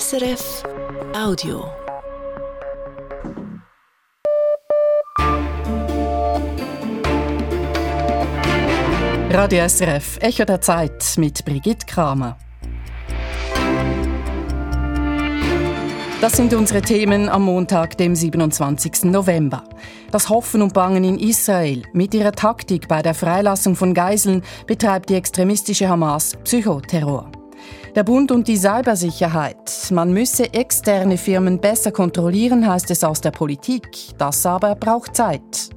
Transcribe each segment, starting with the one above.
SRF Audio. Radio SRF, Echo der Zeit mit Brigitte Kramer. Das sind unsere Themen am Montag, dem 27. November. Das Hoffen und Bangen in Israel. Mit ihrer Taktik bei der Freilassung von Geiseln betreibt die extremistische Hamas Psychoterror. Der Bund und die Cybersicherheit. Man müsse externe Firmen besser kontrollieren, heißt es aus der Politik. Das aber braucht Zeit.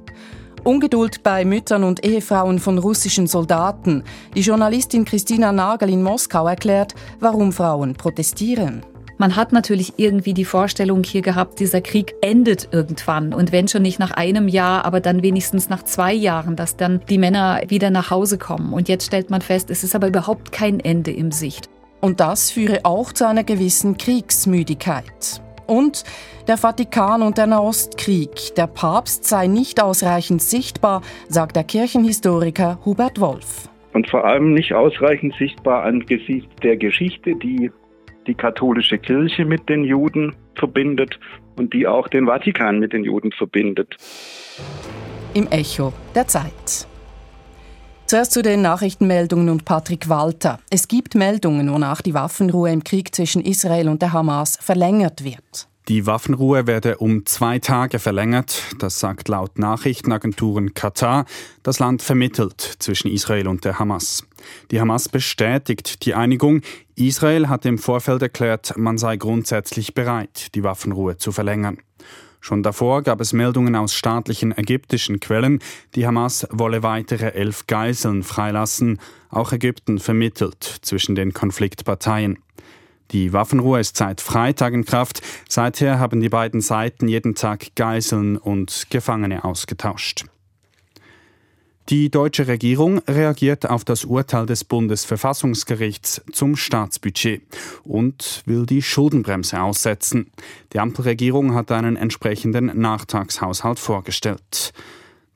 Ungeduld bei Müttern und Ehefrauen von russischen Soldaten. Die Journalistin Christina Nagel in Moskau erklärt, warum Frauen protestieren. Man hat natürlich irgendwie die Vorstellung hier gehabt, dieser Krieg endet irgendwann. Und wenn schon nicht nach einem Jahr, aber dann wenigstens nach zwei Jahren, dass dann die Männer wieder nach Hause kommen. Und jetzt stellt man fest, es ist aber überhaupt kein Ende im Sicht. Und das führe auch zu einer gewissen Kriegsmüdigkeit. Und der Vatikan und der Nahostkrieg. Der Papst sei nicht ausreichend sichtbar, sagt der Kirchenhistoriker Hubert Wolf. Und vor allem nicht ausreichend sichtbar angesichts der Geschichte, die die katholische Kirche mit den Juden verbindet und die auch den Vatikan mit den Juden verbindet. Im Echo der Zeit. Zuerst zu den Nachrichtenmeldungen und Patrick Walter. Es gibt Meldungen, wonach die Waffenruhe im Krieg zwischen Israel und der Hamas verlängert wird. Die Waffenruhe werde um zwei Tage verlängert. Das sagt laut Nachrichtenagenturen Katar. Das Land vermittelt zwischen Israel und der Hamas. Die Hamas bestätigt die Einigung. Israel hat im Vorfeld erklärt, man sei grundsätzlich bereit, die Waffenruhe zu verlängern. Schon davor gab es Meldungen aus staatlichen ägyptischen Quellen, die Hamas wolle weitere elf Geiseln freilassen. Auch Ägypten vermittelt zwischen den Konfliktparteien. Die Waffenruhe ist seit Freitag in Kraft. Seither haben die beiden Seiten jeden Tag Geiseln und Gefangene ausgetauscht. Die deutsche Regierung reagiert auf das Urteil des Bundesverfassungsgerichts zum Staatsbudget und will die Schuldenbremse aussetzen. Die Ampelregierung hat einen entsprechenden Nachtragshaushalt vorgestellt.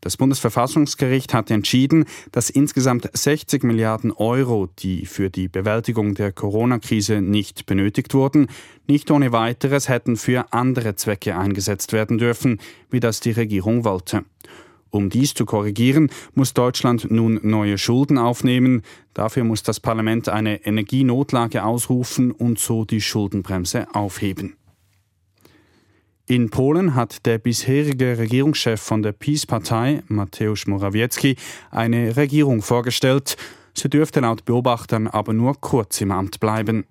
Das Bundesverfassungsgericht hat entschieden, dass insgesamt 60 Milliarden Euro, die für die Bewältigung der Corona-Krise nicht benötigt wurden, nicht ohne weiteres hätten für andere Zwecke eingesetzt werden dürfen, wie das die Regierung wollte. Um dies zu korrigieren, muss Deutschland nun neue Schulden aufnehmen. Dafür muss das Parlament eine Energienotlage ausrufen und so die Schuldenbremse aufheben. In Polen hat der bisherige Regierungschef von der PiS-Partei, Mateusz Morawiecki, eine Regierung vorgestellt. Sie dürfte laut Beobachtern aber nur kurz im Amt bleiben.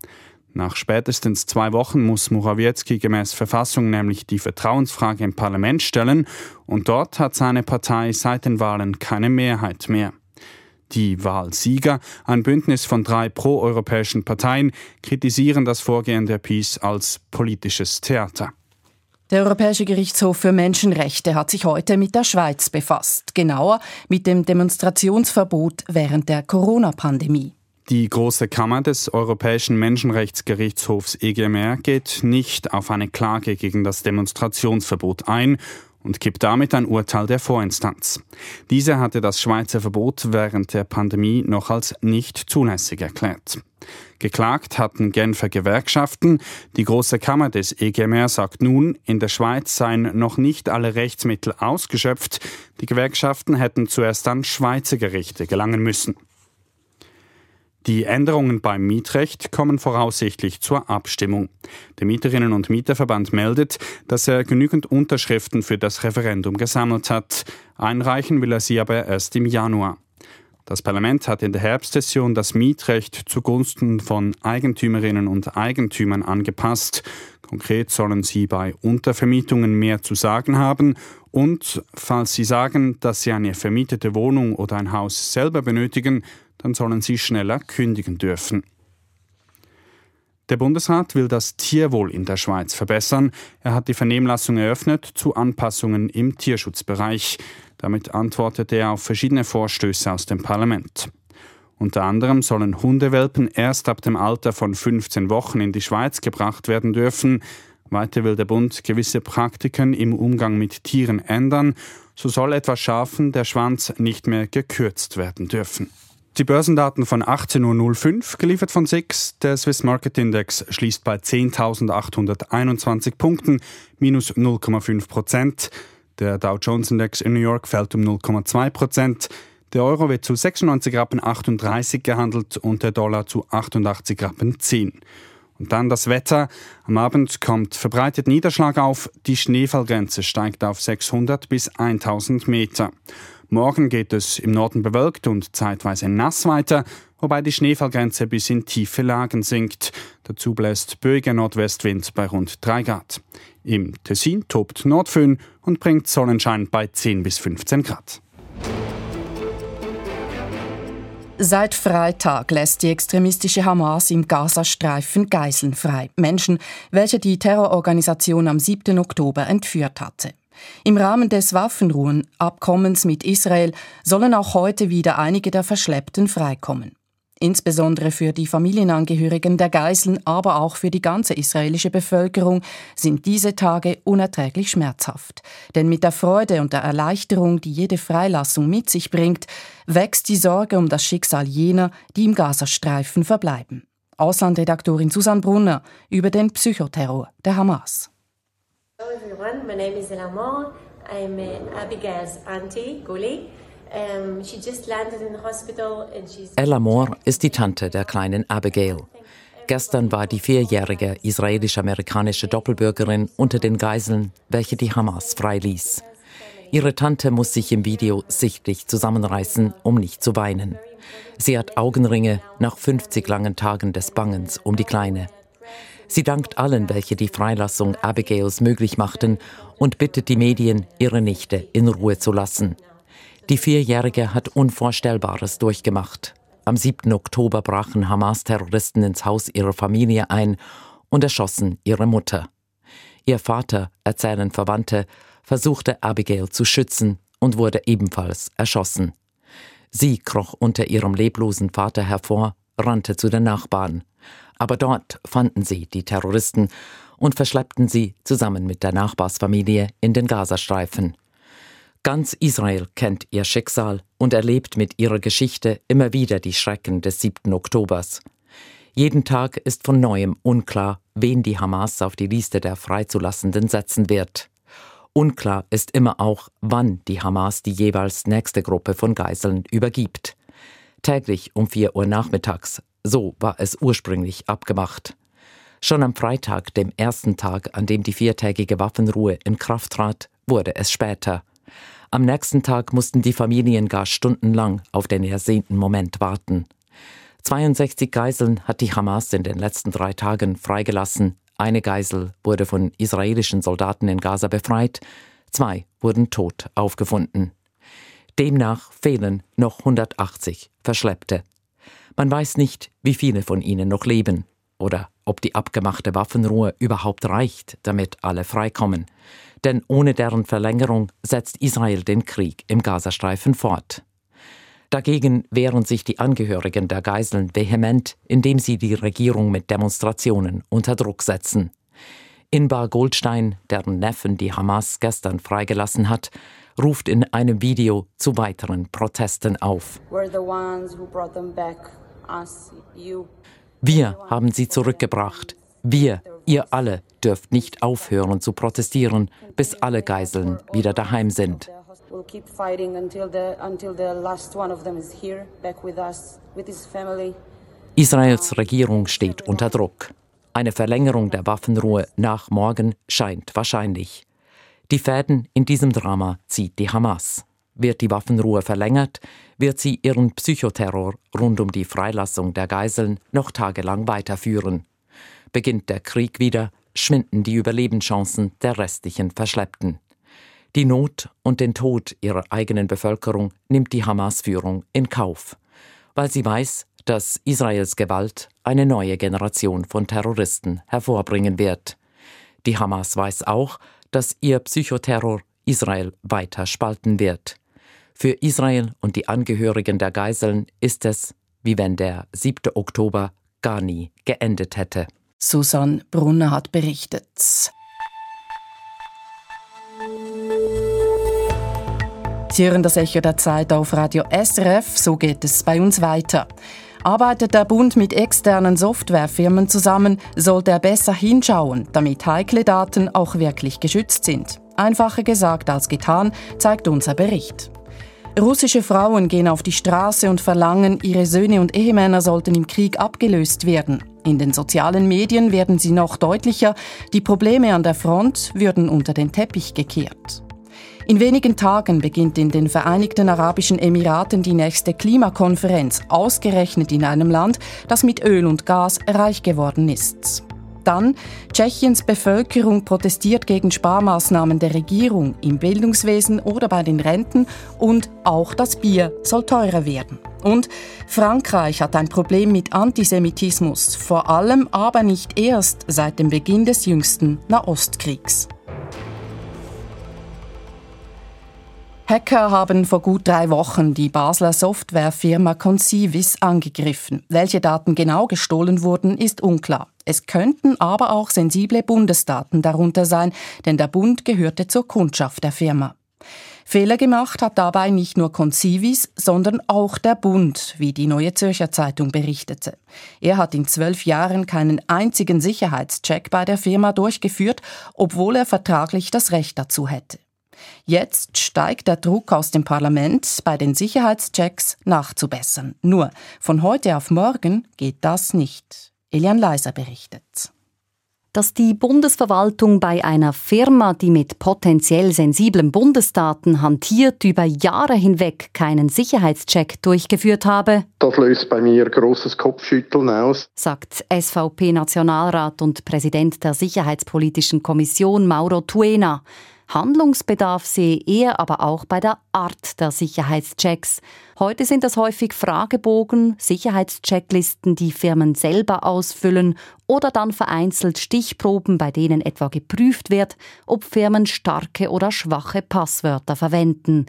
Nach spätestens zwei Wochen muss Morawiecki gemäß Verfassung nämlich die Vertrauensfrage im Parlament stellen und dort hat seine Partei seit den Wahlen keine Mehrheit mehr. Die Wahlsieger, ein Bündnis von drei proeuropäischen Parteien, kritisieren das Vorgehen der PiS als politisches Theater. Der Europäische Gerichtshof für Menschenrechte hat sich heute mit der Schweiz befasst, genauer mit dem Demonstrationsverbot während der Corona-Pandemie. Die große Kammer des Europäischen Menschenrechtsgerichtshofs EGMR geht nicht auf eine Klage gegen das Demonstrationsverbot ein und gibt damit ein Urteil der Vorinstanz. Diese hatte das Schweizer Verbot während der Pandemie noch als nicht zulässig erklärt. Geklagt hatten Genfer Gewerkschaften. Die Große Kammer des EGMR sagt nun, in der Schweiz seien noch nicht alle Rechtsmittel ausgeschöpft. Die Gewerkschaften hätten zuerst an Schweizer Gerichte gelangen müssen. Die Änderungen beim Mietrecht kommen voraussichtlich zur Abstimmung. Der Mieterinnen- und Mieterverband meldet, dass er genügend Unterschriften für das Referendum gesammelt hat. Einreichen will er sie aber erst im Januar. Das Parlament hat in der Herbstsession das Mietrecht zugunsten von Eigentümerinnen und Eigentümern angepasst. Konkret sollen sie bei Untervermietungen mehr zu sagen haben und, falls sie sagen, dass sie eine vermietete Wohnung oder ein Haus selber benötigen, dann sollen sie schneller kündigen dürfen. Der Bundesrat will das Tierwohl in der Schweiz verbessern. Er hat die Vernehmlassung eröffnet zu Anpassungen im Tierschutzbereich. Damit antwortete er auf verschiedene Vorstöße aus dem Parlament. Unter anderem sollen Hundewelpen erst ab dem Alter von 15 Wochen in die Schweiz gebracht werden dürfen. Weiter will der Bund gewisse Praktiken im Umgang mit Tieren ändern. So soll etwa Schafen der Schwanz nicht mehr gekürzt werden dürfen. Die Börsendaten von 18.05 Uhr, geliefert von SIX. Der Swiss Market Index schließt bei 10.821 Punkten, minus 0,5 Prozent. Der Dow Jones Index in New York fällt um 0,2 Prozent. Der Euro wird zu 96 Rappen 38 gehandelt und der Dollar zu 88 Rappen 10. Und dann das Wetter. Am Abend kommt verbreitet Niederschlag auf. Die Schneefallgrenze steigt auf 600 bis 1000 Meter. Morgen geht es im Norden bewölkt und zeitweise nass weiter, wobei die Schneefallgrenze bis in tiefe Lagen sinkt. Dazu bläst böiger Nordwestwind bei rund 3 Grad. Im Tessin tobt Nordföhn und bringt Sonnenschein bei 10 bis 15 Grad. Seit Freitag lässt die extremistische Hamas im Gazastreifen Geiseln frei. Menschen, welche die Terrororganisation am 7. Oktober entführt hatte. Im Rahmen des Waffenruhenabkommens mit Israel sollen auch heute wieder einige der Verschleppten freikommen. Insbesondere für die Familienangehörigen der Geiseln, aber auch für die ganze israelische Bevölkerung sind diese Tage unerträglich schmerzhaft. Denn mit der Freude und der Erleichterung, die jede Freilassung mit sich bringt, wächst die Sorge um das Schicksal jener, die im Gazastreifen verbleiben. Auslandredaktorin Susanne Brunner über den Psychoterror der Hamas. Hello everyone, my name is Elamor. I'm Abigail's auntie, Guli. Ella Moore ist die Tante der kleinen Abigail. Gestern war die vierjährige israelisch-amerikanische Doppelbürgerin unter den Geiseln, welche die Hamas freiließ. Ihre Tante muss sich im Video sichtlich zusammenreißen, um nicht zu weinen. Sie hat Augenringe nach 50 langen Tagen des Bangens um die Kleine. Sie dankt allen, welche die Freilassung Abigails möglich machten und bittet die Medien, ihre Nichte in Ruhe zu lassen. Die Vierjährige hat Unvorstellbares durchgemacht. Am 7. Oktober brachen Hamas-Terroristen ins Haus ihrer Familie ein und erschossen ihre Mutter. Ihr Vater, erzählen Verwandte, versuchte Abigail zu schützen und wurde ebenfalls erschossen. Sie kroch unter ihrem leblosen Vater hervor, rannte zu den Nachbarn. Aber dort fanden sie die Terroristen und verschleppten sie zusammen mit der Nachbarsfamilie in den Gazastreifen. Ganz Israel kennt ihr Schicksal und erlebt mit ihrer Geschichte immer wieder die Schrecken des 7. Oktobers. Jeden Tag ist von neuem unklar, wen die Hamas auf die Liste der Freizulassenden setzen wird. Unklar ist immer auch, wann die Hamas die jeweils nächste Gruppe von Geiseln übergibt. Täglich um 4 Uhr nachmittags, so war es ursprünglich abgemacht. Schon am Freitag, dem ersten Tag, an dem die viertägige Waffenruhe in Kraft trat, wurde es später. Am nächsten Tag mussten die Familien gar stundenlang auf den ersehnten Moment warten. 62 Geiseln hat die Hamas in den letzten drei Tagen freigelassen. Eine Geisel wurde von israelischen Soldaten in Gaza befreit, zwei wurden tot aufgefunden. Demnach fehlen noch 180 Verschleppte. Man weiß nicht, wie viele von ihnen noch leben oder ob die abgemachte Waffenruhe überhaupt reicht, damit alle freikommen denn ohne deren Verlängerung setzt Israel den Krieg im Gazastreifen fort. Dagegen wehren sich die Angehörigen der Geiseln vehement, indem sie die Regierung mit Demonstrationen unter Druck setzen. Inbar Goldstein, deren Neffen die Hamas gestern freigelassen hat, ruft in einem Video zu weiteren Protesten auf. Wir haben sie zurückgebracht. Wir, ihr alle, dürft nicht aufhören zu protestieren, bis alle Geiseln wieder daheim sind. Israels Regierung steht unter Druck. Eine Verlängerung der Waffenruhe nach morgen scheint wahrscheinlich. Die Fäden in diesem Drama zieht die Hamas. Wird die Waffenruhe verlängert, wird sie ihren Psychoterror rund um die Freilassung der Geiseln noch tagelang weiterführen. Beginnt der Krieg wieder, schwinden die Überlebenschancen der restlichen Verschleppten. Die Not und den Tod ihrer eigenen Bevölkerung nimmt die Hamas-Führung in Kauf, weil sie weiß, dass Israels Gewalt eine neue Generation von Terroristen hervorbringen wird. Die Hamas weiß auch, dass ihr Psychoterror Israel weiter spalten wird. Für Israel und die Angehörigen der Geiseln ist es, wie wenn der 7. Oktober gar nie geendet hätte. Susanne Brunner hat berichtet. Sie hören das Echo der Zeit auf Radio SRF, so geht es bei uns weiter. Arbeitet der Bund mit externen Softwarefirmen zusammen, sollte er besser hinschauen, damit heikle Daten auch wirklich geschützt sind. Einfacher gesagt als getan, zeigt unser Bericht. Russische Frauen gehen auf die Straße und verlangen, ihre Söhne und Ehemänner sollten im Krieg abgelöst werden. In den sozialen Medien werden sie noch deutlicher, die Probleme an der Front würden unter den Teppich gekehrt. In wenigen Tagen beginnt in den Vereinigten Arabischen Emiraten die nächste Klimakonferenz, ausgerechnet in einem Land, das mit Öl und Gas reich geworden ist. Dann, Tschechiens Bevölkerung protestiert gegen Sparmaßnahmen der Regierung im Bildungswesen oder bei den Renten und auch das Bier soll teurer werden. Und Frankreich hat ein Problem mit Antisemitismus, vor allem aber nicht erst seit dem Beginn des jüngsten Nahostkriegs. Hacker haben vor gut drei Wochen die Basler Softwarefirma Consivis angegriffen. Welche Daten genau gestohlen wurden, ist unklar. Es könnten aber auch sensible Bundesdaten darunter sein, denn der Bund gehörte zur Kundschaft der Firma. Fehler gemacht hat dabei nicht nur Consivis, sondern auch der Bund, wie die Neue Zürcher Zeitung berichtete. Er hat in zwölf Jahren keinen einzigen Sicherheitscheck bei der Firma durchgeführt, obwohl er vertraglich das Recht dazu hätte. Jetzt steigt der Druck aus dem Parlament, bei den Sicherheitschecks nachzubessern. Nur von heute auf morgen geht das nicht. Elian Leiser berichtet. Dass die Bundesverwaltung bei einer Firma, die mit potenziell sensiblen Bundesdaten hantiert, über Jahre hinweg keinen Sicherheitscheck durchgeführt habe, das löst bei mir großes Kopfschütteln aus, sagt SVP-Nationalrat und Präsident der Sicherheitspolitischen Kommission Mauro Tuena. Handlungsbedarf sehe er aber auch bei der Art der Sicherheitschecks. Heute sind das häufig Fragebogen, Sicherheitschecklisten, die Firmen selber ausfüllen oder dann vereinzelt Stichproben, bei denen etwa geprüft wird, ob Firmen starke oder schwache Passwörter verwenden.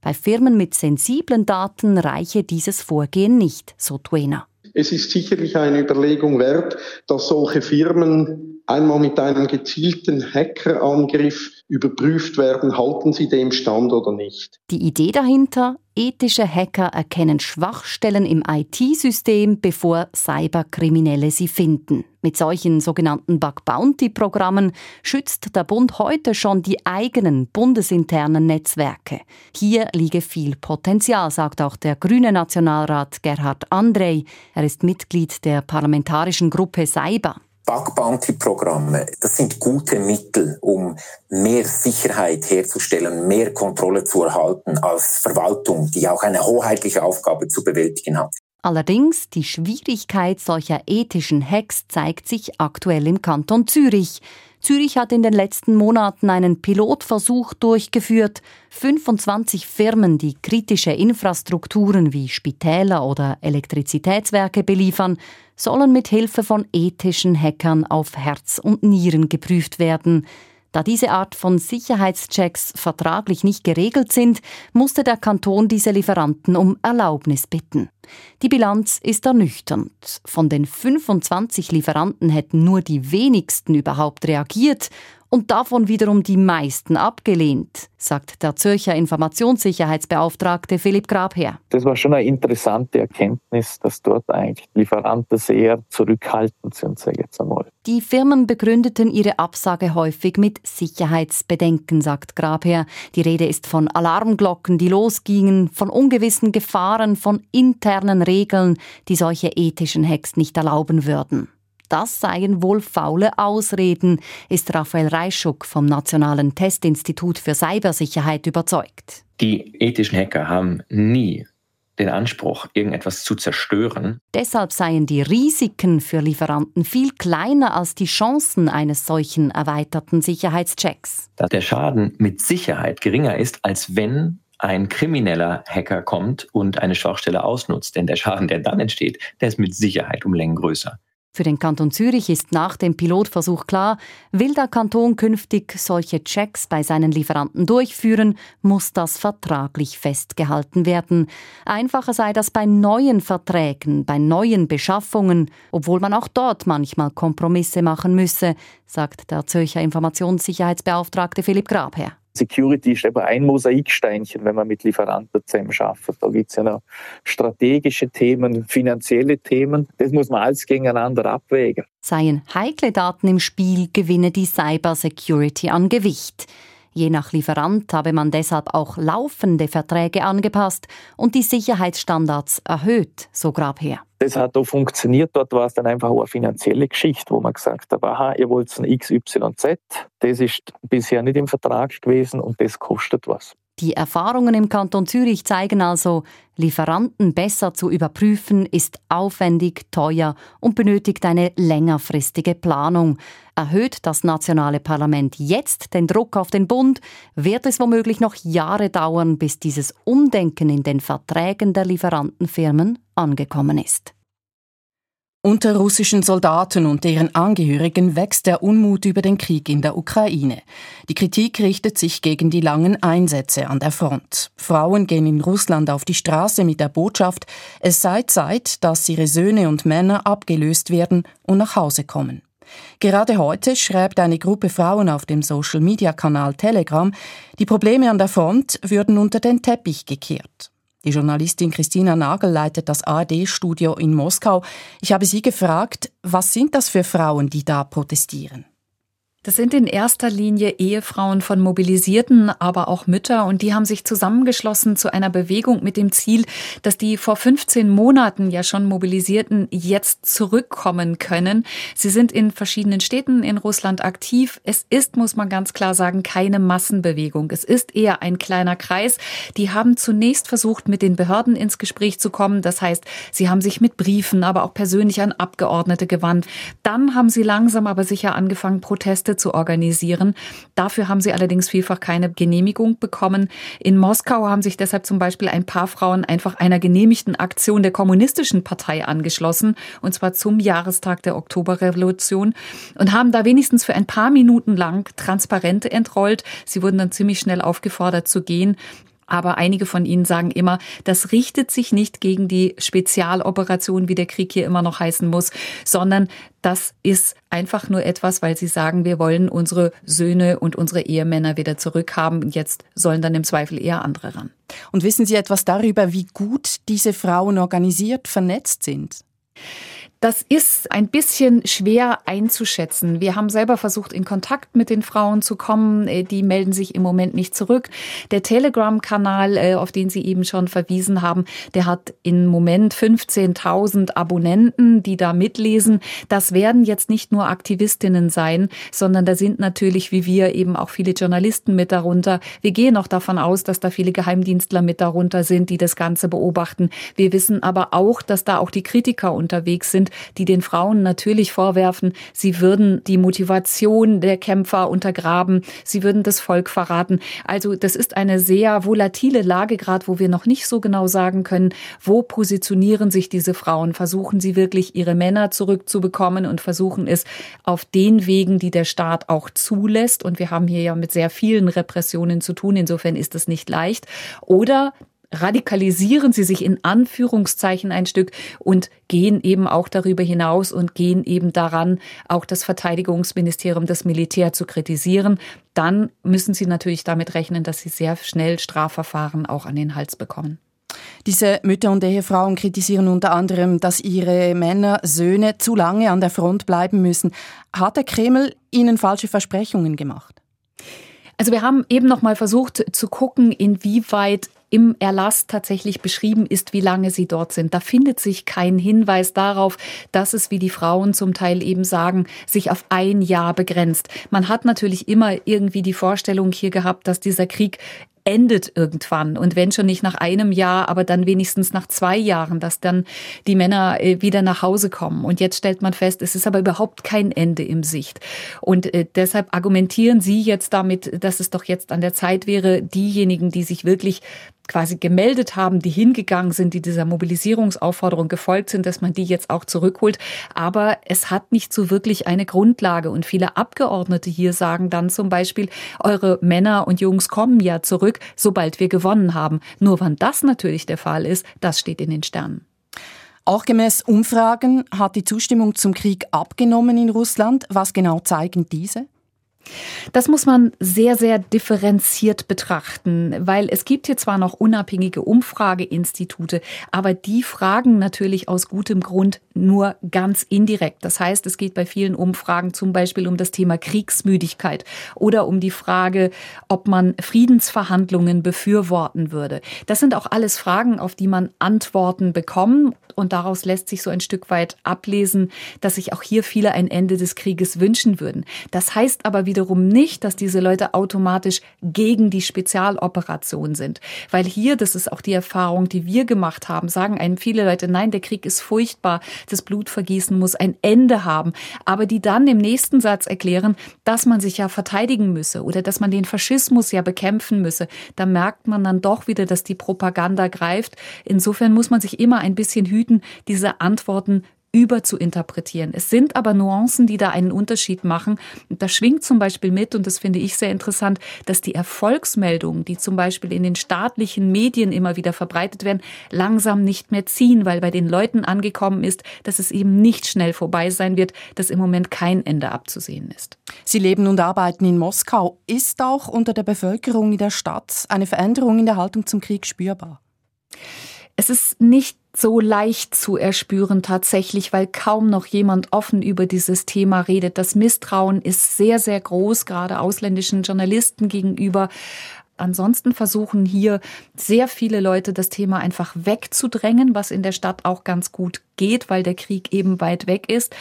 Bei Firmen mit sensiblen Daten reiche dieses Vorgehen nicht, so Tuena. Es ist sicherlich eine Überlegung wert, dass solche Firmen einmal mit einem gezielten Hackerangriff überprüft werden, halten sie dem stand oder nicht. Die Idee dahinter, ethische Hacker erkennen Schwachstellen im IT-System, bevor Cyberkriminelle sie finden. Mit solchen sogenannten Bug-Bounty-Programmen schützt der Bund heute schon die eigenen bundesinternen Netzwerke. Hier liege viel Potenzial, sagt auch der grüne Nationalrat Gerhard Andrei. Er ist Mitglied der parlamentarischen Gruppe Cyber. Bug Bounty Programme, das sind gute Mittel, um mehr Sicherheit herzustellen, mehr Kontrolle zu erhalten als Verwaltung, die auch eine hoheitliche Aufgabe zu bewältigen hat. Allerdings, die Schwierigkeit solcher ethischen Hacks zeigt sich aktuell im Kanton Zürich. Zürich hat in den letzten Monaten einen Pilotversuch durchgeführt. 25 Firmen, die kritische Infrastrukturen wie Spitäler oder Elektrizitätswerke beliefern, sollen mit Hilfe von ethischen Hackern auf Herz und Nieren geprüft werden. Da diese Art von Sicherheitschecks vertraglich nicht geregelt sind, musste der Kanton diese Lieferanten um Erlaubnis bitten. Die Bilanz ist ernüchternd. Von den 25 Lieferanten hätten nur die wenigsten überhaupt reagiert und davon wiederum die meisten abgelehnt, sagt der Zürcher Informationssicherheitsbeauftragte Philipp Grabherr. Das war schon eine interessante Erkenntnis, dass dort eigentlich Lieferanten sehr zurückhaltend sind, sage ich jetzt einmal. Die Firmen begründeten ihre Absage häufig mit Sicherheitsbedenken, sagt Grabherr. Die Rede ist von Alarmglocken, die losgingen, von ungewissen Gefahren, von internen Regeln, die solche ethischen Hacks nicht erlauben würden. Das seien wohl faule Ausreden, ist Raphael Reischuk vom Nationalen Testinstitut für Cybersicherheit überzeugt. Die ethischen Hacker haben nie den Anspruch, irgendetwas zu zerstören. Deshalb seien die Risiken für Lieferanten viel kleiner als die Chancen eines solchen erweiterten Sicherheitschecks. Dass der Schaden mit Sicherheit geringer ist, als wenn ein krimineller Hacker kommt und eine Schwachstelle ausnutzt. Denn der Schaden, der dann entsteht, der ist mit Sicherheit um Längen größer. Für den Kanton Zürich ist nach dem Pilotversuch klar, will der Kanton künftig solche Checks bei seinen Lieferanten durchführen, muss das vertraglich festgehalten werden. Einfacher sei das bei neuen Verträgen, bei neuen Beschaffungen, obwohl man auch dort manchmal Kompromisse machen müsse, sagt der Zürcher Informationssicherheitsbeauftragte Philipp Grabherr. Security ist eben ein Mosaiksteinchen, wenn man mit Lieferanten zusammenarbeitet. Da gibt es ja noch strategische Themen, finanzielle Themen. Das muss man alles gegeneinander abwägen. Seien heikle Daten im Spiel, gewinne die Cyber Security an Gewicht. Je nach Lieferant habe man deshalb auch laufende Verträge angepasst und die Sicherheitsstandards erhöht, so Grabher. Das hat auch funktioniert. Dort war es dann einfach auch eine finanzielle Geschichte, wo man gesagt hat, aha, ihr wollt ein XYZ, das ist bisher nicht im Vertrag gewesen und das kostet was. Die Erfahrungen im Kanton Zürich zeigen also, Lieferanten besser zu überprüfen ist aufwendig, teuer und benötigt eine längerfristige Planung. Erhöht das nationale Parlament jetzt den Druck auf den Bund, wird es womöglich noch Jahre dauern, bis dieses Umdenken in den Verträgen der Lieferantenfirmen angekommen ist. Unter russischen Soldaten und deren Angehörigen wächst der Unmut über den Krieg in der Ukraine. Die Kritik richtet sich gegen die langen Einsätze an der Front. Frauen gehen in Russland auf die Straße mit der Botschaft, es sei Zeit, dass ihre Söhne und Männer abgelöst werden und nach Hause kommen. Gerade heute schreibt eine Gruppe Frauen auf dem Social-Media-Kanal Telegram, die Probleme an der Front würden unter den Teppich gekehrt. Die Journalistin Christina Nagel leitet das ARD-Studio in Moskau. Ich habe sie gefragt, was sind das für Frauen, die da protestieren? Das sind in erster Linie Ehefrauen von Mobilisierten, aber auch Mütter. Und die haben sich zusammengeschlossen zu einer Bewegung mit dem Ziel, dass die vor 15 Monaten ja schon Mobilisierten jetzt zurückkommen können. Sie sind in verschiedenen Städten in Russland aktiv. Es ist, muss man ganz klar sagen, keine Massenbewegung. Es ist eher ein kleiner Kreis. Die haben zunächst versucht, mit den Behörden ins Gespräch zu kommen. Das heißt, sie haben sich mit Briefen, aber auch persönlich an Abgeordnete gewandt. Dann haben sie langsam aber sicher angefangen, Proteste zu organisieren. Dafür haben sie allerdings vielfach keine Genehmigung bekommen. In Moskau haben sich deshalb zum Beispiel ein paar Frauen einfach einer genehmigten Aktion der Kommunistischen Partei angeschlossen, und zwar zum Jahrestag der Oktoberrevolution, und haben da wenigstens für ein paar Minuten lang Transparente entrollt. Sie wurden dann ziemlich schnell aufgefordert zu gehen. Aber einige von ihnen sagen immer, das richtet sich nicht gegen die Spezialoperation, wie der Krieg hier immer noch heißen muss, sondern das ist einfach nur etwas, weil sie sagen, wir wollen unsere Söhne und unsere Ehemänner wieder zurückhaben. Jetzt sollen dann im Zweifel eher andere ran. Und wissen Sie etwas darüber, wie gut diese Frauen organisiert vernetzt sind? Das ist ein bisschen schwer einzuschätzen. Wir haben selber versucht, in Kontakt mit den Frauen zu kommen. Äh, die melden sich im Moment nicht zurück. Der Telegram-Kanal, äh, auf den Sie eben schon verwiesen haben, der hat im Moment 15.000 Abonnenten, die da mitlesen. Das werden jetzt nicht nur Aktivistinnen sein, sondern da sind natürlich, wie wir, eben auch viele Journalisten mit darunter. Wir gehen auch davon aus, dass da viele Geheimdienstler mit darunter sind, die das Ganze beobachten. Wir wissen aber auch, dass da auch die Kritiker unterwegs sind die den Frauen natürlich vorwerfen, sie würden die Motivation der Kämpfer untergraben, sie würden das Volk verraten. Also das ist eine sehr volatile Lage gerade, wo wir noch nicht so genau sagen können, wo positionieren sich diese Frauen? Versuchen sie wirklich ihre Männer zurückzubekommen und versuchen es auf den Wegen, die der Staat auch zulässt. Und wir haben hier ja mit sehr vielen Repressionen zu tun. Insofern ist es nicht leicht. Oder radikalisieren sie sich in Anführungszeichen ein Stück und gehen eben auch darüber hinaus und gehen eben daran, auch das Verteidigungsministerium, das Militär zu kritisieren. Dann müssen sie natürlich damit rechnen, dass sie sehr schnell Strafverfahren auch an den Hals bekommen. Diese Mütter und Ehefrauen kritisieren unter anderem, dass ihre Männer, Söhne zu lange an der Front bleiben müssen. Hat der Kreml ihnen falsche Versprechungen gemacht? Also wir haben eben noch mal versucht zu gucken, inwieweit im Erlass tatsächlich beschrieben ist, wie lange sie dort sind. Da findet sich kein Hinweis darauf, dass es, wie die Frauen zum Teil eben sagen, sich auf ein Jahr begrenzt. Man hat natürlich immer irgendwie die Vorstellung hier gehabt, dass dieser Krieg endet irgendwann. Und wenn schon nicht nach einem Jahr, aber dann wenigstens nach zwei Jahren, dass dann die Männer äh, wieder nach Hause kommen. Und jetzt stellt man fest, es ist aber überhaupt kein Ende im Sicht. Und äh, deshalb argumentieren Sie jetzt damit, dass es doch jetzt an der Zeit wäre, diejenigen, die sich wirklich quasi gemeldet haben, die hingegangen sind, die dieser Mobilisierungsaufforderung gefolgt sind, dass man die jetzt auch zurückholt. Aber es hat nicht so wirklich eine Grundlage. Und viele Abgeordnete hier sagen dann zum Beispiel, eure Männer und Jungs kommen ja zurück, sobald wir gewonnen haben. Nur wann das natürlich der Fall ist, das steht in den Sternen. Auch gemäß Umfragen hat die Zustimmung zum Krieg abgenommen in Russland. Was genau zeigen diese? Das muss man sehr, sehr differenziert betrachten, weil es gibt hier zwar noch unabhängige Umfrageinstitute, aber die fragen natürlich aus gutem Grund nur ganz indirekt. Das heißt, es geht bei vielen Umfragen zum Beispiel um das Thema Kriegsmüdigkeit oder um die Frage, ob man Friedensverhandlungen befürworten würde. Das sind auch alles Fragen, auf die man Antworten bekommt und daraus lässt sich so ein Stück weit ablesen, dass sich auch hier viele ein Ende des Krieges wünschen würden. Das heißt aber wiederum nicht, dass diese Leute automatisch gegen die Spezialoperation sind. Weil hier, das ist auch die Erfahrung, die wir gemacht haben, sagen einem viele Leute, nein, der Krieg ist furchtbar, das Blutvergießen muss ein Ende haben. Aber die dann im nächsten Satz erklären, dass man sich ja verteidigen müsse oder dass man den Faschismus ja bekämpfen müsse. Da merkt man dann doch wieder, dass die Propaganda greift. Insofern muss man sich immer ein bisschen hüten, hüten, diese Antworten überzuinterpretieren. Es sind aber Nuancen, die da einen Unterschied machen. Und da schwingt zum Beispiel mit, und das finde ich sehr interessant, dass die Erfolgsmeldungen, die zum Beispiel in den staatlichen Medien immer wieder verbreitet werden, langsam nicht mehr ziehen, weil bei den Leuten angekommen ist, dass es eben nicht schnell vorbei sein wird, dass im Moment kein Ende abzusehen ist. Sie leben und arbeiten in Moskau. Ist auch unter der Bevölkerung in der Stadt eine Veränderung in der Haltung zum Krieg spürbar? Es ist nicht so leicht zu erspüren tatsächlich, weil kaum noch jemand offen über dieses Thema redet. Das Misstrauen ist sehr, sehr groß, gerade ausländischen Journalisten gegenüber. Ansonsten versuchen hier sehr viele Leute das Thema einfach wegzudrängen, was in der Stadt auch ganz gut geht, weil der Krieg eben weit weg ist.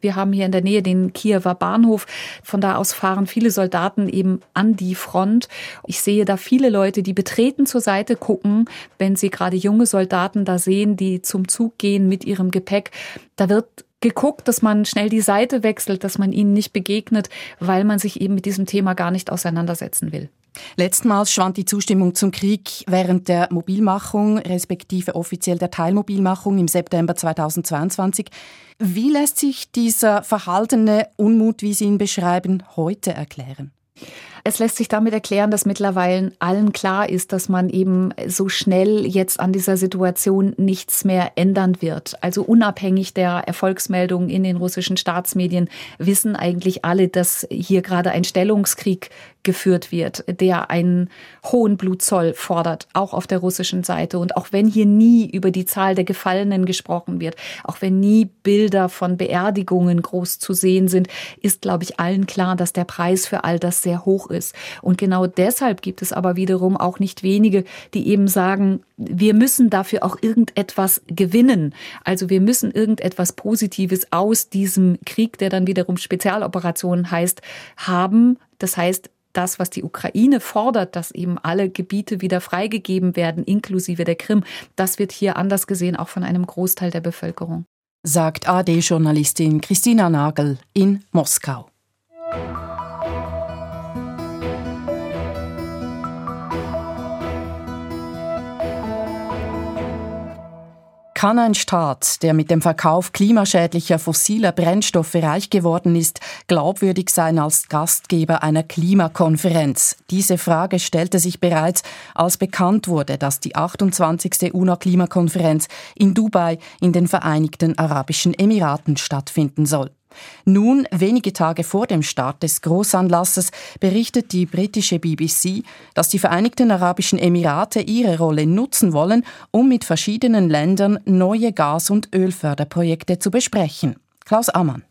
Wir haben hier in der Nähe den Kiewer Bahnhof. Von da aus fahren viele Soldaten eben an die Front. Ich sehe da viele Leute, die betreten zur Seite gucken, wenn sie gerade junge Soldaten da sehen, die zum Zug gehen mit ihrem Gepäck. Da wird geguckt, dass man schnell die Seite wechselt, dass man ihnen nicht begegnet, weil man sich eben mit diesem Thema gar nicht auseinandersetzen will. Letztmals schwand die Zustimmung zum Krieg während der Mobilmachung, respektive offiziell der Teilmobilmachung im September 2022. Wie lässt sich dieser verhaltene Unmut, wie Sie ihn beschreiben, heute erklären? Es lässt sich damit erklären, dass mittlerweile allen klar ist, dass man eben so schnell jetzt an dieser Situation nichts mehr ändern wird. Also unabhängig der Erfolgsmeldungen in den russischen Staatsmedien wissen eigentlich alle, dass hier gerade ein Stellungskrieg geführt wird, der einen hohen Blutzoll fordert, auch auf der russischen Seite. Und auch wenn hier nie über die Zahl der Gefallenen gesprochen wird, auch wenn nie Bilder von Beerdigungen groß zu sehen sind, ist, glaube ich, allen klar, dass der Preis für all das sehr hoch ist. Und genau deshalb gibt es aber wiederum auch nicht wenige, die eben sagen, wir müssen dafür auch irgendetwas gewinnen. Also wir müssen irgendetwas Positives aus diesem Krieg, der dann wiederum Spezialoperationen heißt, haben. Das heißt, das, was die Ukraine fordert, dass eben alle Gebiete wieder freigegeben werden, inklusive der Krim, das wird hier anders gesehen, auch von einem Großteil der Bevölkerung. Sagt AD-Journalistin Christina Nagel in Moskau. Kann ein Staat, der mit dem Verkauf klimaschädlicher fossiler Brennstoffe reich geworden ist, glaubwürdig sein als Gastgeber einer Klimakonferenz? Diese Frage stellte sich bereits, als bekannt wurde, dass die 28. UNO-Klimakonferenz in Dubai in den Vereinigten Arabischen Emiraten stattfinden soll. Nun, wenige Tage vor dem Start des Großanlasses, berichtet die britische BBC, dass die Vereinigten Arabischen Emirate ihre Rolle nutzen wollen, um mit verschiedenen Ländern neue Gas- und Ölförderprojekte zu besprechen. Klaus Ammann.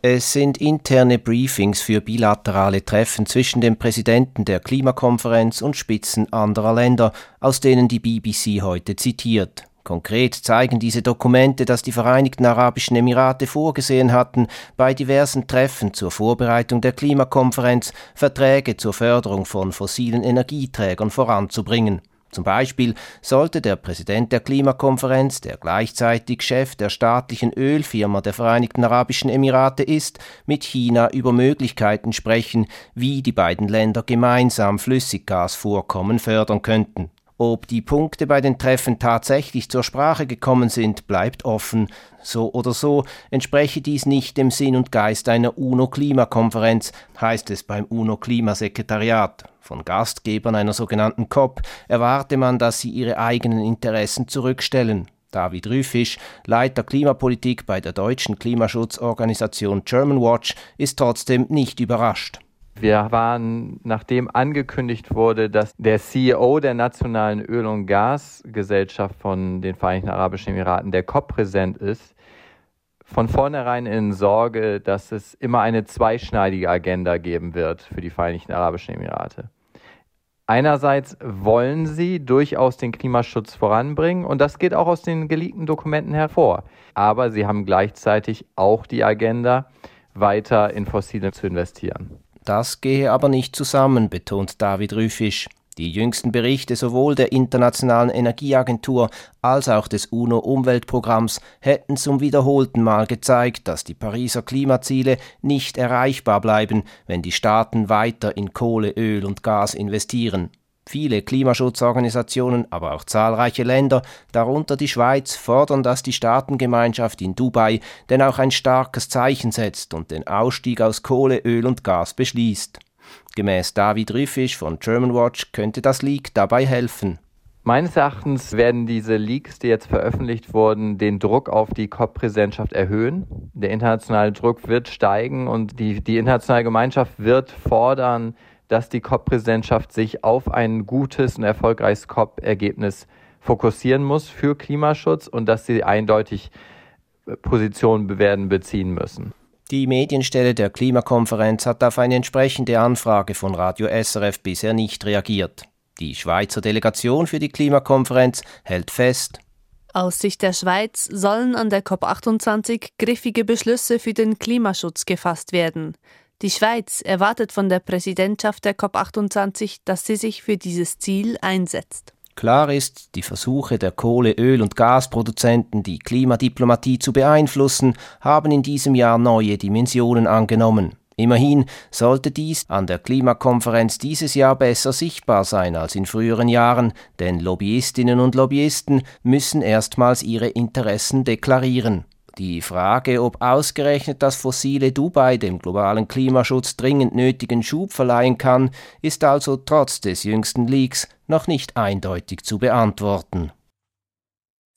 Es sind interne Briefings für bilaterale Treffen zwischen dem Präsidenten der Klimakonferenz und Spitzen anderer Länder, aus denen die BBC heute zitiert. Konkret zeigen diese Dokumente, dass die Vereinigten Arabischen Emirate vorgesehen hatten, bei diversen Treffen zur Vorbereitung der Klimakonferenz Verträge zur Förderung von fossilen Energieträgern voranzubringen. Zum Beispiel sollte der Präsident der Klimakonferenz, der gleichzeitig Chef der staatlichen Ölfirma der Vereinigten Arabischen Emirate ist, mit China über Möglichkeiten sprechen, wie die beiden Länder gemeinsam Flüssiggasvorkommen fördern könnten. Ob die Punkte bei den Treffen tatsächlich zur Sprache gekommen sind, bleibt offen. So oder so entspreche dies nicht dem Sinn und Geist einer UNO-Klimakonferenz, heißt es beim UNO-Klimasekretariat. Von Gastgebern einer sogenannten COP erwarte man, dass sie ihre eigenen Interessen zurückstellen. David Rüfisch, Leiter Klimapolitik bei der deutschen Klimaschutzorganisation Germanwatch, ist trotzdem nicht überrascht. Wir waren, nachdem angekündigt wurde, dass der CEO der nationalen Öl- und Gasgesellschaft von den Vereinigten Arabischen Emiraten der COP-Präsent ist, von vornherein in Sorge, dass es immer eine zweischneidige Agenda geben wird für die Vereinigten Arabischen Emirate. Einerseits wollen sie durchaus den Klimaschutz voranbringen und das geht auch aus den geleakten Dokumenten hervor. Aber sie haben gleichzeitig auch die Agenda, weiter in Fossile zu investieren. Das gehe aber nicht zusammen, betont David Rüfisch. Die jüngsten Berichte sowohl der Internationalen Energieagentur als auch des UNO-Umweltprogramms hätten zum wiederholten Mal gezeigt, dass die Pariser Klimaziele nicht erreichbar bleiben, wenn die Staaten weiter in Kohle, Öl und Gas investieren. Viele Klimaschutzorganisationen, aber auch zahlreiche Länder, darunter die Schweiz, fordern, dass die Staatengemeinschaft in Dubai denn auch ein starkes Zeichen setzt und den Ausstieg aus Kohle, Öl und Gas beschließt. Gemäß David Riffisch von Germanwatch könnte das Leak dabei helfen. Meines Erachtens werden diese Leaks, die jetzt veröffentlicht wurden, den Druck auf die COP-Präsidentschaft erhöhen. Der internationale Druck wird steigen und die, die internationale Gemeinschaft wird fordern, dass die COP-Präsidentschaft sich auf ein gutes und erfolgreiches COP-Ergebnis fokussieren muss für Klimaschutz und dass sie eindeutig Positionen werden beziehen müssen. Die Medienstelle der Klimakonferenz hat auf eine entsprechende Anfrage von Radio SRF bisher nicht reagiert. Die Schweizer Delegation für die Klimakonferenz hält fest, aus Sicht der Schweiz sollen an der COP28 griffige Beschlüsse für den Klimaschutz gefasst werden. Die Schweiz erwartet von der Präsidentschaft der COP28, dass sie sich für dieses Ziel einsetzt. Klar ist, die Versuche der Kohle-, Öl- und Gasproduzenten, die Klimadiplomatie zu beeinflussen, haben in diesem Jahr neue Dimensionen angenommen. Immerhin sollte dies an der Klimakonferenz dieses Jahr besser sichtbar sein als in früheren Jahren, denn Lobbyistinnen und Lobbyisten müssen erstmals ihre Interessen deklarieren. Die Frage, ob ausgerechnet das fossile Dubai dem globalen Klimaschutz dringend nötigen Schub verleihen kann, ist also trotz des jüngsten Leaks noch nicht eindeutig zu beantworten.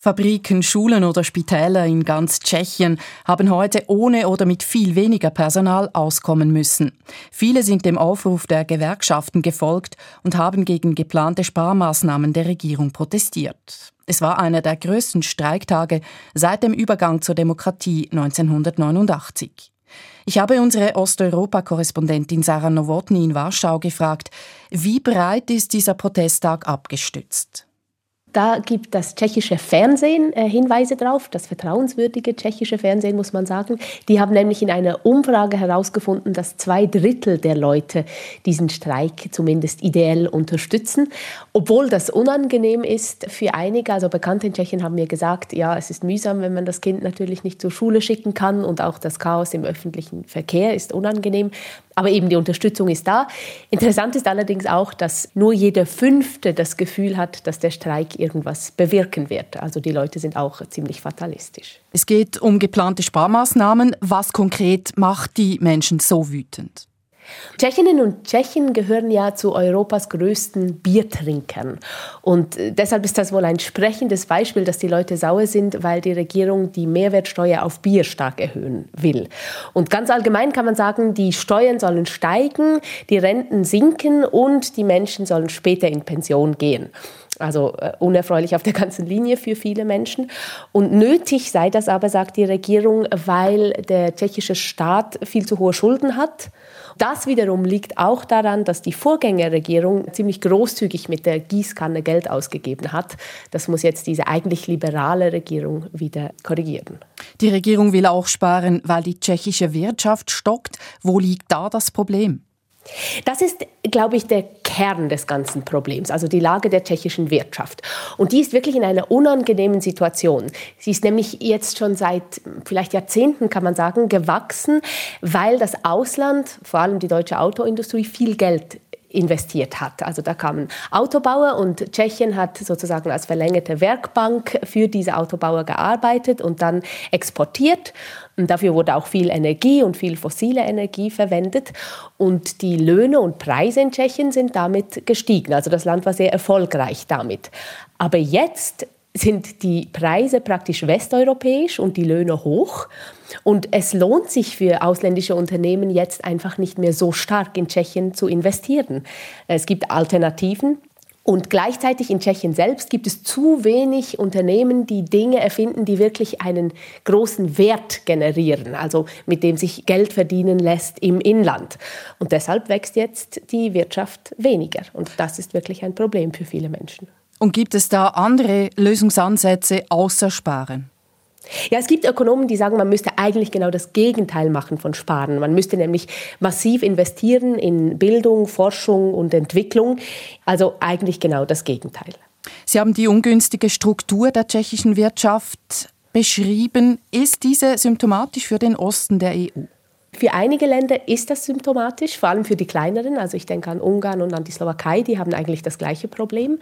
Fabriken, Schulen oder Spitäler in ganz Tschechien haben heute ohne oder mit viel weniger Personal auskommen müssen. Viele sind dem Aufruf der Gewerkschaften gefolgt und haben gegen geplante Sparmaßnahmen der Regierung protestiert. Es war einer der größten Streiktage seit dem Übergang zur Demokratie 1989. Ich habe unsere Osteuropa-Korrespondentin Sarah Nowotny in Warschau gefragt, wie breit ist dieser Protesttag abgestützt? Da gibt das tschechische Fernsehen äh, Hinweise drauf, das vertrauenswürdige tschechische Fernsehen muss man sagen. Die haben nämlich in einer Umfrage herausgefunden, dass zwei Drittel der Leute diesen Streik zumindest ideell unterstützen. Obwohl das unangenehm ist für einige, also Bekannte in Tschechien haben mir gesagt, ja, es ist mühsam, wenn man das Kind natürlich nicht zur Schule schicken kann und auch das Chaos im öffentlichen Verkehr ist unangenehm. Aber eben die Unterstützung ist da. Interessant ist allerdings auch, dass nur jeder Fünfte das Gefühl hat, dass der Streik irgendwas bewirken wird. Also die Leute sind auch ziemlich fatalistisch. Es geht um geplante Sparmaßnahmen. Was konkret macht die Menschen so wütend? Tschechinnen und Tschechen gehören ja zu Europas größten Biertrinkern. Und äh, deshalb ist das wohl ein sprechendes Beispiel, dass die Leute sauer sind, weil die Regierung die Mehrwertsteuer auf Bier stark erhöhen will. Und ganz allgemein kann man sagen, die Steuern sollen steigen, die Renten sinken und die Menschen sollen später in Pension gehen. Also äh, unerfreulich auf der ganzen Linie für viele Menschen. Und nötig sei das aber, sagt die Regierung, weil der tschechische Staat viel zu hohe Schulden hat das wiederum liegt auch daran, dass die Vorgängerregierung ziemlich großzügig mit der Gießkanne Geld ausgegeben hat. Das muss jetzt diese eigentlich liberale Regierung wieder korrigieren. Die Regierung will auch sparen, weil die tschechische Wirtschaft stockt. Wo liegt da das Problem? Das ist, glaube ich, der Kern des ganzen Problems, also die Lage der tschechischen Wirtschaft. Und die ist wirklich in einer unangenehmen Situation. Sie ist nämlich jetzt schon seit vielleicht Jahrzehnten, kann man sagen, gewachsen, weil das Ausland, vor allem die deutsche Autoindustrie, viel Geld investiert hat. Also da kamen Autobauer und Tschechien hat sozusagen als verlängerte Werkbank für diese Autobauer gearbeitet und dann exportiert. Und dafür wurde auch viel Energie und viel fossile Energie verwendet. Und die Löhne und Preise in Tschechien sind damit gestiegen. Also das Land war sehr erfolgreich damit. Aber jetzt sind die Preise praktisch westeuropäisch und die Löhne hoch. Und es lohnt sich für ausländische Unternehmen jetzt einfach nicht mehr so stark in Tschechien zu investieren. Es gibt Alternativen. Und gleichzeitig in Tschechien selbst gibt es zu wenig Unternehmen, die Dinge erfinden, die wirklich einen großen Wert generieren, also mit dem sich Geld verdienen lässt im Inland. Und deshalb wächst jetzt die Wirtschaft weniger. Und das ist wirklich ein Problem für viele Menschen. Und gibt es da andere Lösungsansätze außer Sparen? Ja, es gibt Ökonomen, die sagen, man müsste eigentlich genau das Gegenteil machen von Sparen. Man müsste nämlich massiv investieren in Bildung, Forschung und Entwicklung. Also eigentlich genau das Gegenteil. Sie haben die ungünstige Struktur der tschechischen Wirtschaft beschrieben. Ist diese symptomatisch für den Osten der EU? Für einige Länder ist das symptomatisch, vor allem für die kleineren. Also ich denke an Ungarn und an die Slowakei, die haben eigentlich das gleiche Problem.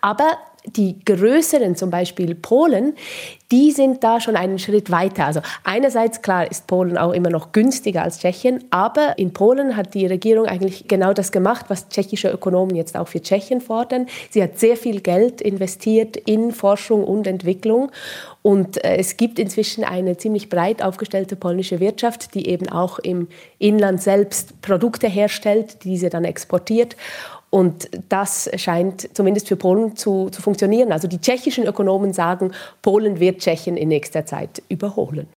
Aber die größeren, zum Beispiel Polen, die sind da schon einen Schritt weiter. Also einerseits, klar, ist Polen auch immer noch günstiger als Tschechien, aber in Polen hat die Regierung eigentlich genau das gemacht, was tschechische Ökonomen jetzt auch für Tschechien fordern. Sie hat sehr viel Geld investiert in Forschung und Entwicklung und äh, es gibt inzwischen eine ziemlich breit aufgestellte polnische Wirtschaft, die eben auch im Inland selbst Produkte herstellt, diese dann exportiert. Und das scheint zumindest für Polen zu, zu funktionieren. Also die tschechischen Ökonomen sagen, Polen wird Tschechien in nächster Zeit überholen.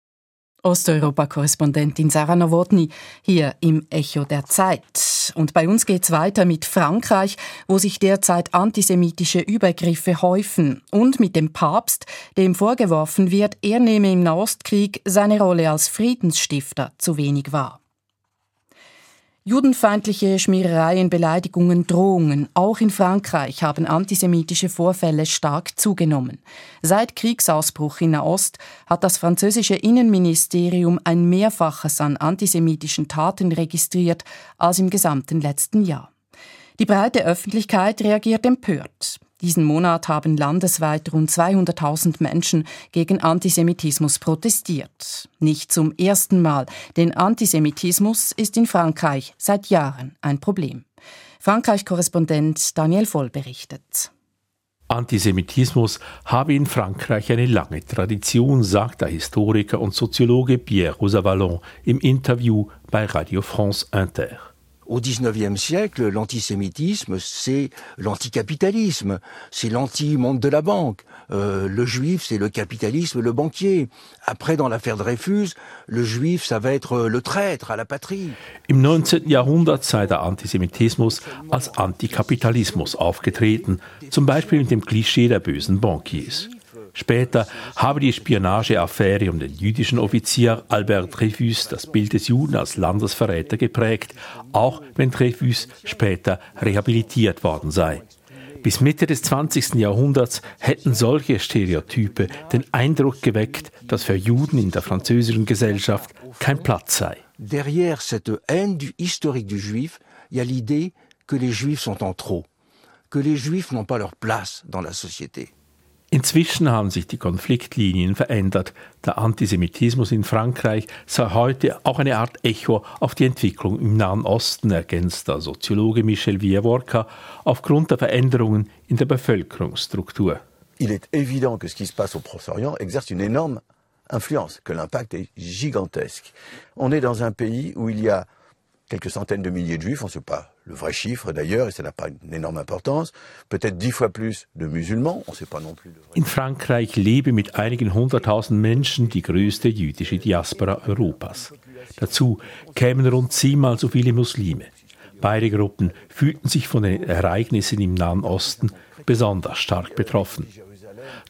Osteuropa-Korrespondentin Sarah Nowotny hier im Echo der Zeit. Und bei uns geht's weiter mit Frankreich, wo sich derzeit antisemitische Übergriffe häufen und mit dem Papst, dem vorgeworfen wird, er nehme im Nahostkrieg seine Rolle als Friedensstifter zu wenig wahr. Judenfeindliche Schmierereien, Beleidigungen, Drohungen, auch in Frankreich haben antisemitische Vorfälle stark zugenommen. Seit Kriegsausbruch in Nahost hat das französische Innenministerium ein Mehrfaches an antisemitischen Taten registriert als im gesamten letzten Jahr. Die breite Öffentlichkeit reagiert empört. Diesen Monat haben landesweit rund 200.000 Menschen gegen Antisemitismus protestiert. Nicht zum ersten Mal, denn Antisemitismus ist in Frankreich seit Jahren ein Problem. Frankreich-Korrespondent Daniel Voll berichtet. Antisemitismus habe in Frankreich eine lange Tradition, sagt der Historiker und Soziologe Pierre Rosavallon im Interview bei Radio France Inter. Au XIXe siècle, l'antisémitisme, c'est l'anticapitalisme, c'est l'anti-monde de la banque. Euh, le juif, c'est le capitalisme, le banquier. Après, dans l'affaire Dreyfus, le juif, ça va être le traître à la patrie. Im 19. Jahrhundert sei der Antisemitismus als Antikapitalismus aufgetreten, zum Beispiel mit dem Klischee der bösen Bankiers. Später habe die Spionageaffäre um den jüdischen Offizier Albert Dreyfus das Bild des Juden als Landesverräter geprägt, auch wenn Dreyfus später rehabilitiert worden sei. Bis Mitte des 20. Jahrhunderts hätten solche Stereotype den Eindruck geweckt, dass für Juden in der französischen Gesellschaft kein Platz sei. Derrière cette haine du historique du juif, il y a l'idée que les juifs sont en trop, que les juifs n'ont pas leur place dans la société. Inzwischen haben sich die Konfliktlinien verändert. Der Antisemitismus in Frankreich sei heute auch eine Art Echo auf die Entwicklung im Nahen Osten, ergänzt der Soziologe Michel Villavorca, aufgrund der Veränderungen in der Bevölkerungsstruktur. Il est évident que ce qui se passe au Proche-Orient exerce une énorme influence, que l'impact est gigantesque. On est dans un pays où il y a quelques centaines de milliers de juifs, on ne sait pas le vrai chiffre d'ailleurs, et ça n'a pas une énorme importance, peut-être dix fois plus de musulmans, on ne sait pas non plus. In Frankreich lebe mit einigen hunderttausend Menschen die größte jüdische Diaspora Europas. Dazu kämen rund zehnmal so viele Muslime. Beide Gruppen fühlten sich von den Ereignissen im Nahen Osten besonders stark betroffen.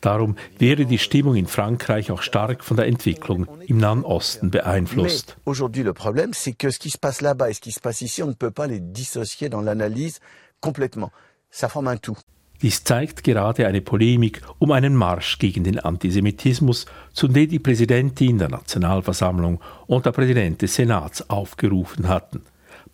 Darum wäre die Stimmung in Frankreich auch stark von der Entwicklung im Nahen Osten beeinflusst. Aujourd'hui, le problème, c'est que ce qui se passe là-bas et ce qui se passe ici, on ne peut pas les dissocier dans l'analyse complètement. Ça forme un tout. Dies zeigt gerade eine Polemik um einen Marsch gegen den Antisemitismus, zu dem die Präsidentin der Nationalversammlung und der Präsident des Senats aufgerufen hatten.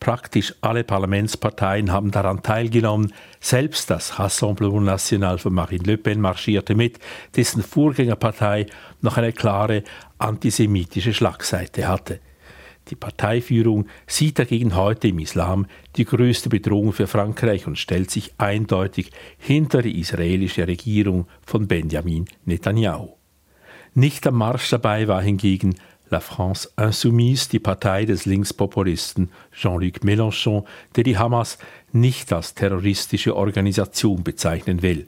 Praktisch alle Parlamentsparteien haben daran teilgenommen. Selbst das Rassemblement National von Marine Le Pen marschierte mit, dessen Vorgängerpartei noch eine klare antisemitische Schlagseite hatte. Die Parteiführung sieht dagegen heute im Islam die größte Bedrohung für Frankreich und stellt sich eindeutig hinter die israelische Regierung von Benjamin Netanyahu. Nicht am Marsch dabei war hingegen La France Insoumise, die Partei des Linkspopulisten Jean-Luc Mélenchon, der die Hamas nicht als terroristische Organisation bezeichnen will.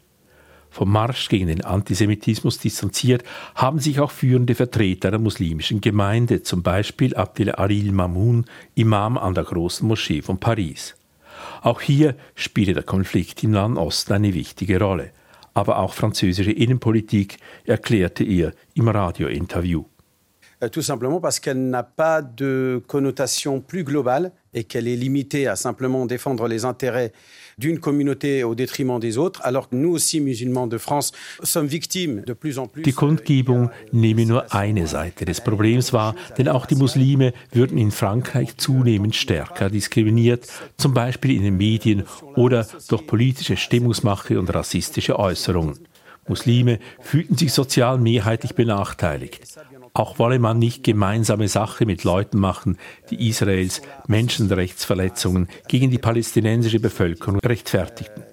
Vom Marsch gegen den Antisemitismus distanziert haben sich auch führende Vertreter der muslimischen Gemeinde, zum Beispiel Abdel Aril Mamoun, Imam an der großen Moschee von Paris. Auch hier spiele der Konflikt im Nahen Osten eine wichtige Rolle. Aber auch französische Innenpolitik erklärte er im Radiointerview. Euh, tout simplement parce qu'elle n'a pas de connotation plus globale et qu'elle est limitée à simplement défendre les intérêts d'une communauté au détriment des autres, alors que nous aussi, musulmans de France, sommes victimes de plus en plus. Die Kundgebung nehme nur eine Seite des Problems wahr, denn auch die Muslime würden in Frankreich zunehmend stärker diskriminiert, zum Beispiel in den Medien oder durch politische Stimmungsmache und rassistische Äußerungen. Muslime fühlten sich sozial mehrheitlich benachteiligt. Auch wolle man nicht gemeinsame Sache mit Leuten machen, die Israels Menschenrechtsverletzungen gegen die palästinensische Bevölkerung rechtfertigten.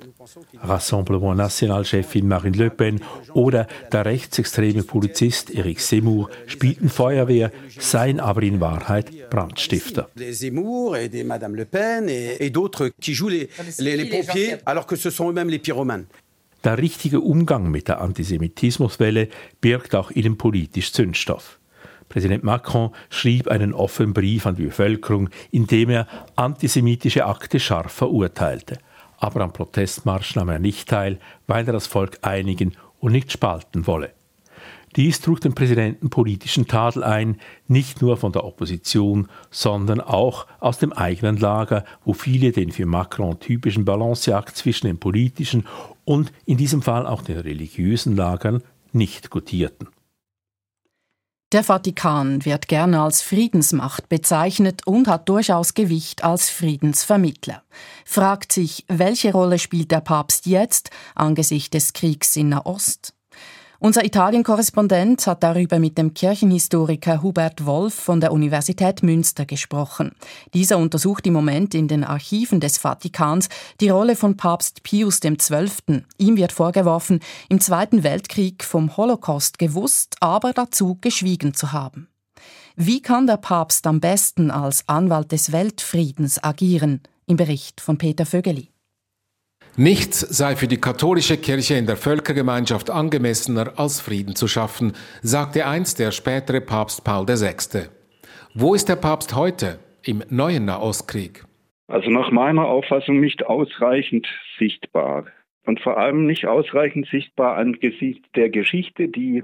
Rassemblement National-Chefin Marine Le Pen oder der rechtsextreme Polizist Eric Seymour spielten Feuerwehr, seien aber in Wahrheit Brandstifter. Zemmour et Madame Le Pen et, d'autres qui jouent alors que ce sont eux-mêmes les pyromanes. Der richtige Umgang mit der Antisemitismuswelle birgt auch innenpolitisch Zündstoff. Präsident Macron schrieb einen offenen Brief an die Bevölkerung, in dem er antisemitische Akte scharf verurteilte. Aber am Protestmarsch nahm er nicht teil, weil er das Volk einigen und nicht spalten wolle. Dies trug dem Präsidenten politischen Tadel ein, nicht nur von der Opposition, sondern auch aus dem eigenen Lager, wo viele den für Macron typischen Balanceakt zwischen den politischen und in diesem Fall auch den religiösen Lagern nicht gutierten. Der Vatikan wird gerne als Friedensmacht bezeichnet und hat durchaus Gewicht als Friedensvermittler. Fragt sich, welche Rolle spielt der Papst jetzt angesichts des Kriegs in Nahost? Unser Italien-Korrespondent hat darüber mit dem Kirchenhistoriker Hubert Wolf von der Universität Münster gesprochen. Dieser untersucht im Moment in den Archiven des Vatikans die Rolle von Papst Pius XII. Ihm wird vorgeworfen, im Zweiten Weltkrieg vom Holocaust gewusst, aber dazu geschwiegen zu haben. Wie kann der Papst am besten als Anwalt des Weltfriedens agieren? Im Bericht von Peter Vögeli. Nichts sei für die katholische Kirche in der Völkergemeinschaft angemessener, als Frieden zu schaffen, sagte einst der spätere Papst Paul VI. Wo ist der Papst heute im neuen Nahostkrieg? Also nach meiner Auffassung nicht ausreichend sichtbar. Und vor allem nicht ausreichend sichtbar angesichts der Geschichte, die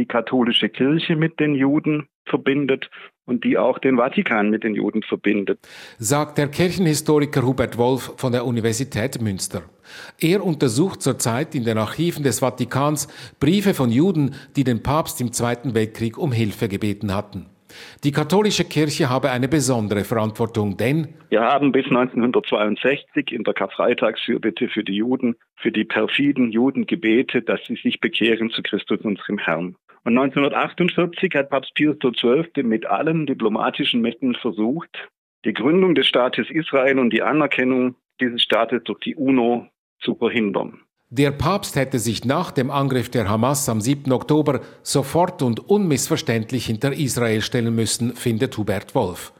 die katholische Kirche mit den Juden verbindet und die auch den Vatikan mit den Juden verbindet. Sagt der Kirchenhistoriker Hubert Wolf von der Universität Münster. Er untersucht zurzeit in den Archiven des Vatikans Briefe von Juden, die den Papst im Zweiten Weltkrieg um Hilfe gebeten hatten. Die katholische Kirche habe eine besondere Verantwortung, denn wir haben bis 1962 in der Karfreitagsfürbitte für die Juden, für die perfiden Juden gebetet, dass sie sich bekehren zu Christus unserem Herrn. Und 1948 hat Papst Pius XII. mit allen diplomatischen Mitteln versucht, die Gründung des Staates Israel und die Anerkennung dieses Staates durch die UNO zu verhindern. Der Papst hätte sich nach dem Angriff der Hamas am 7. Oktober sofort und unmissverständlich hinter Israel stellen müssen, findet Hubert Wolf.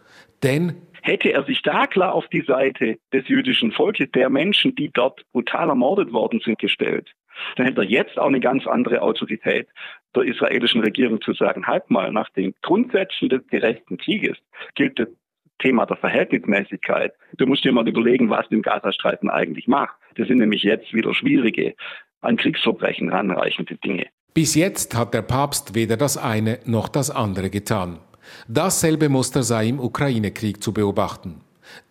Denn hätte er sich da klar auf die Seite des jüdischen Volkes, der Menschen, die dort brutal ermordet worden sind, gestellt, dann hätte er jetzt auch eine ganz andere Autorität der israelischen Regierung zu sagen, halt mal, nach den Grundsätzen des gerechten Krieges gilt das Thema der Verhältnismäßigkeit. Du musst dir mal überlegen, was du im Gazastreifen eigentlich macht. Das sind nämlich jetzt wieder schwierige, an Kriegsverbrechen ranreichende Dinge. Bis jetzt hat der Papst weder das eine noch das andere getan. Dasselbe Muster sei im Ukraine-Krieg zu beobachten.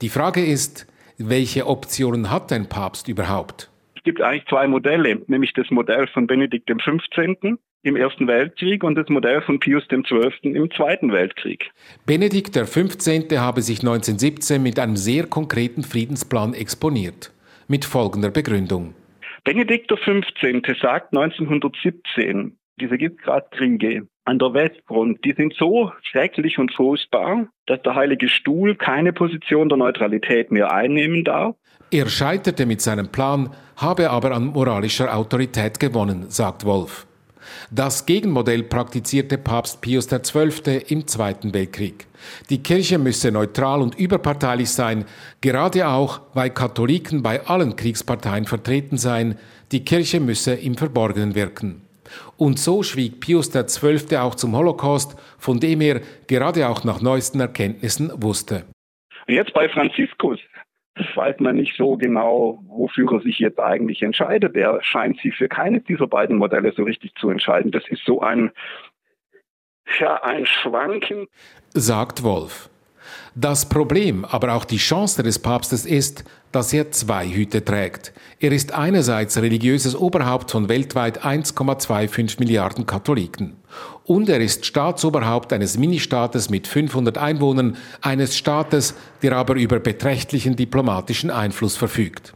Die Frage ist, welche Optionen hat ein Papst überhaupt? Es gibt eigentlich zwei Modelle, nämlich das Modell von Benedikt XV. im Ersten Weltkrieg und das Modell von Pius XII. im Zweiten Weltkrieg. Benedikt XV. habe sich 1917 mit einem sehr konkreten Friedensplan exponiert, mit folgender Begründung. Benedikt XV. sagt 1917, diese Gitgrat-Kriege an der Westfront, die sind so schrecklich und furchtbar, dass der Heilige Stuhl keine Position der Neutralität mehr einnehmen darf. Er scheiterte mit seinem Plan, habe aber an moralischer Autorität gewonnen, sagt Wolf. Das Gegenmodell praktizierte Papst Pius XII. im Zweiten Weltkrieg. Die Kirche müsse neutral und überparteilich sein, gerade auch, weil Katholiken bei allen Kriegsparteien vertreten seien. Die Kirche müsse im Verborgenen wirken. Und so schwieg Pius XII. auch zum Holocaust, von dem er gerade auch nach neuesten Erkenntnissen wusste. Jetzt bei Franziskus weiß man nicht so genau, wofür er sich jetzt eigentlich entscheidet. Er scheint sich für keines dieser beiden Modelle so richtig zu entscheiden. Das ist so ein, ja, ein Schwanken. Sagt Wolf. Das Problem, aber auch die Chance des Papstes ist, dass er zwei Hüte trägt. Er ist einerseits religiöses Oberhaupt von weltweit 1,25 Milliarden Katholiken. Und er ist Staatsoberhaupt eines Ministaates mit 500 Einwohnern, eines Staates, der aber über beträchtlichen diplomatischen Einfluss verfügt.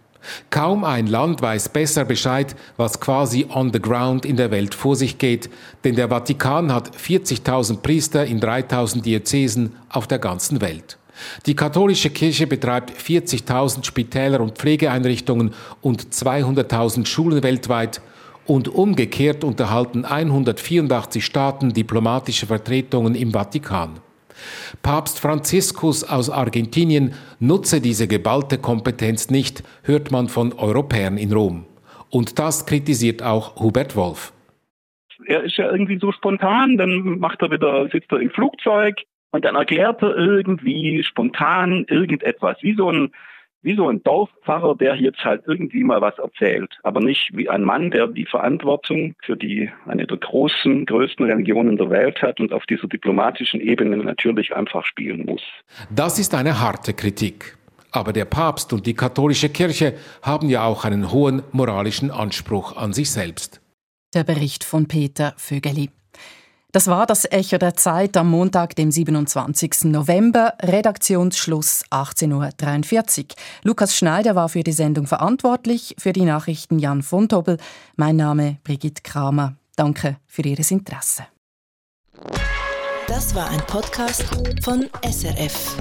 Kaum ein Land weiß besser Bescheid, was quasi on the ground in der Welt vor sich geht, denn der Vatikan hat 40.000 Priester in 3.000 Diözesen auf der ganzen Welt. Die katholische Kirche betreibt 40.000 Spitäler und Pflegeeinrichtungen und 200.000 Schulen weltweit und umgekehrt unterhalten 184 Staaten diplomatische Vertretungen im Vatikan. Papst Franziskus aus Argentinien nutze diese geballte Kompetenz nicht, hört man von Europäern in Rom. Und das kritisiert auch Hubert Wolf. Er ist ja irgendwie so spontan, dann macht er wieder, sitzt er im Flugzeug und dann erklärt er irgendwie spontan irgendetwas, wie so ein wie so ein Dorfpfarrer, der jetzt halt irgendwie mal was erzählt, aber nicht wie ein Mann, der die Verantwortung für die eine der großen, größten Religionen der Welt hat und auf dieser diplomatischen Ebene natürlich einfach spielen muss. Das ist eine harte Kritik. Aber der Papst und die katholische Kirche haben ja auch einen hohen moralischen Anspruch an sich selbst. Der Bericht von Peter Vögeli. Das war das Echo der Zeit am Montag, dem 27. November, Redaktionsschluss 18.43 Uhr. Lukas Schneider war für die Sendung verantwortlich, für die Nachrichten Jan von Tobel. Mein Name Brigitte Kramer. Danke für Ihr Interesse. Das war ein Podcast von SRF.